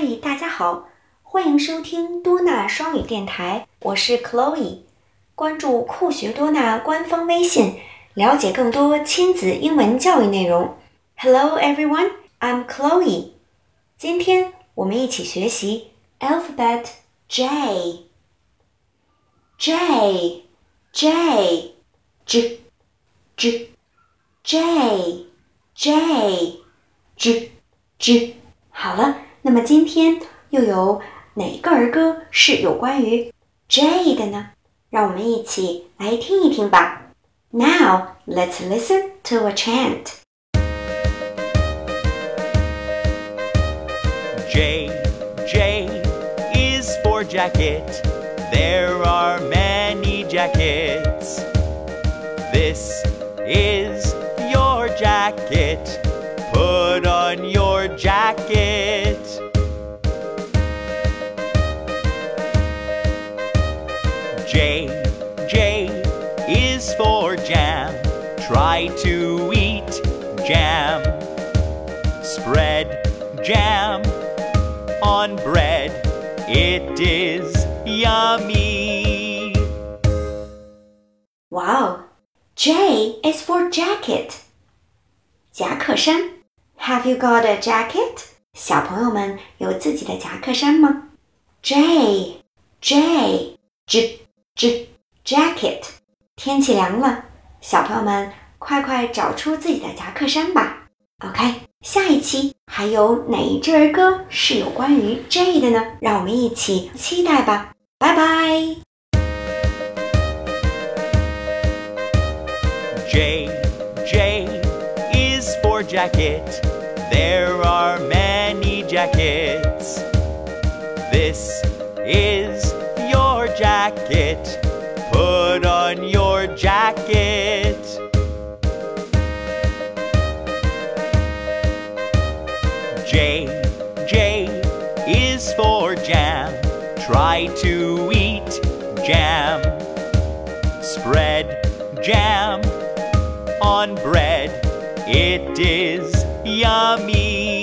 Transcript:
嗨，大家好，欢迎收听多纳双语电台，我是 Chloe。关注酷学多纳官方微信，了解更多亲子英文教育内容。Hello everyone, I'm Chloe。今天我们一起学习 alphabet J。J J J J J J J 好了。那么今天又有哪个儿歌是有关于 J 的呢？让我们一起来听一听吧。Now let's listen to a chant. J, J is for jacket. There are many jackets. This is your jacket. Put on your jacket. J, J is for jam. Try to eat jam. Spread jam on bread. It is yummy. Wow, J is for jacket. 夹克衫。Have you got a jacket? 小朋友们有自己的夹克衫吗？J J J J jacket。天气凉了，小朋友们快快找出自己的夹克衫吧。OK，下一期还有哪一支儿歌是有关于 J 的呢？让我们一起期待吧。拜拜。J, J is for jacket. There are many jackets. This is Put on your jacket. J, J is for jam. Try to eat jam. Spread jam on bread. It is yummy.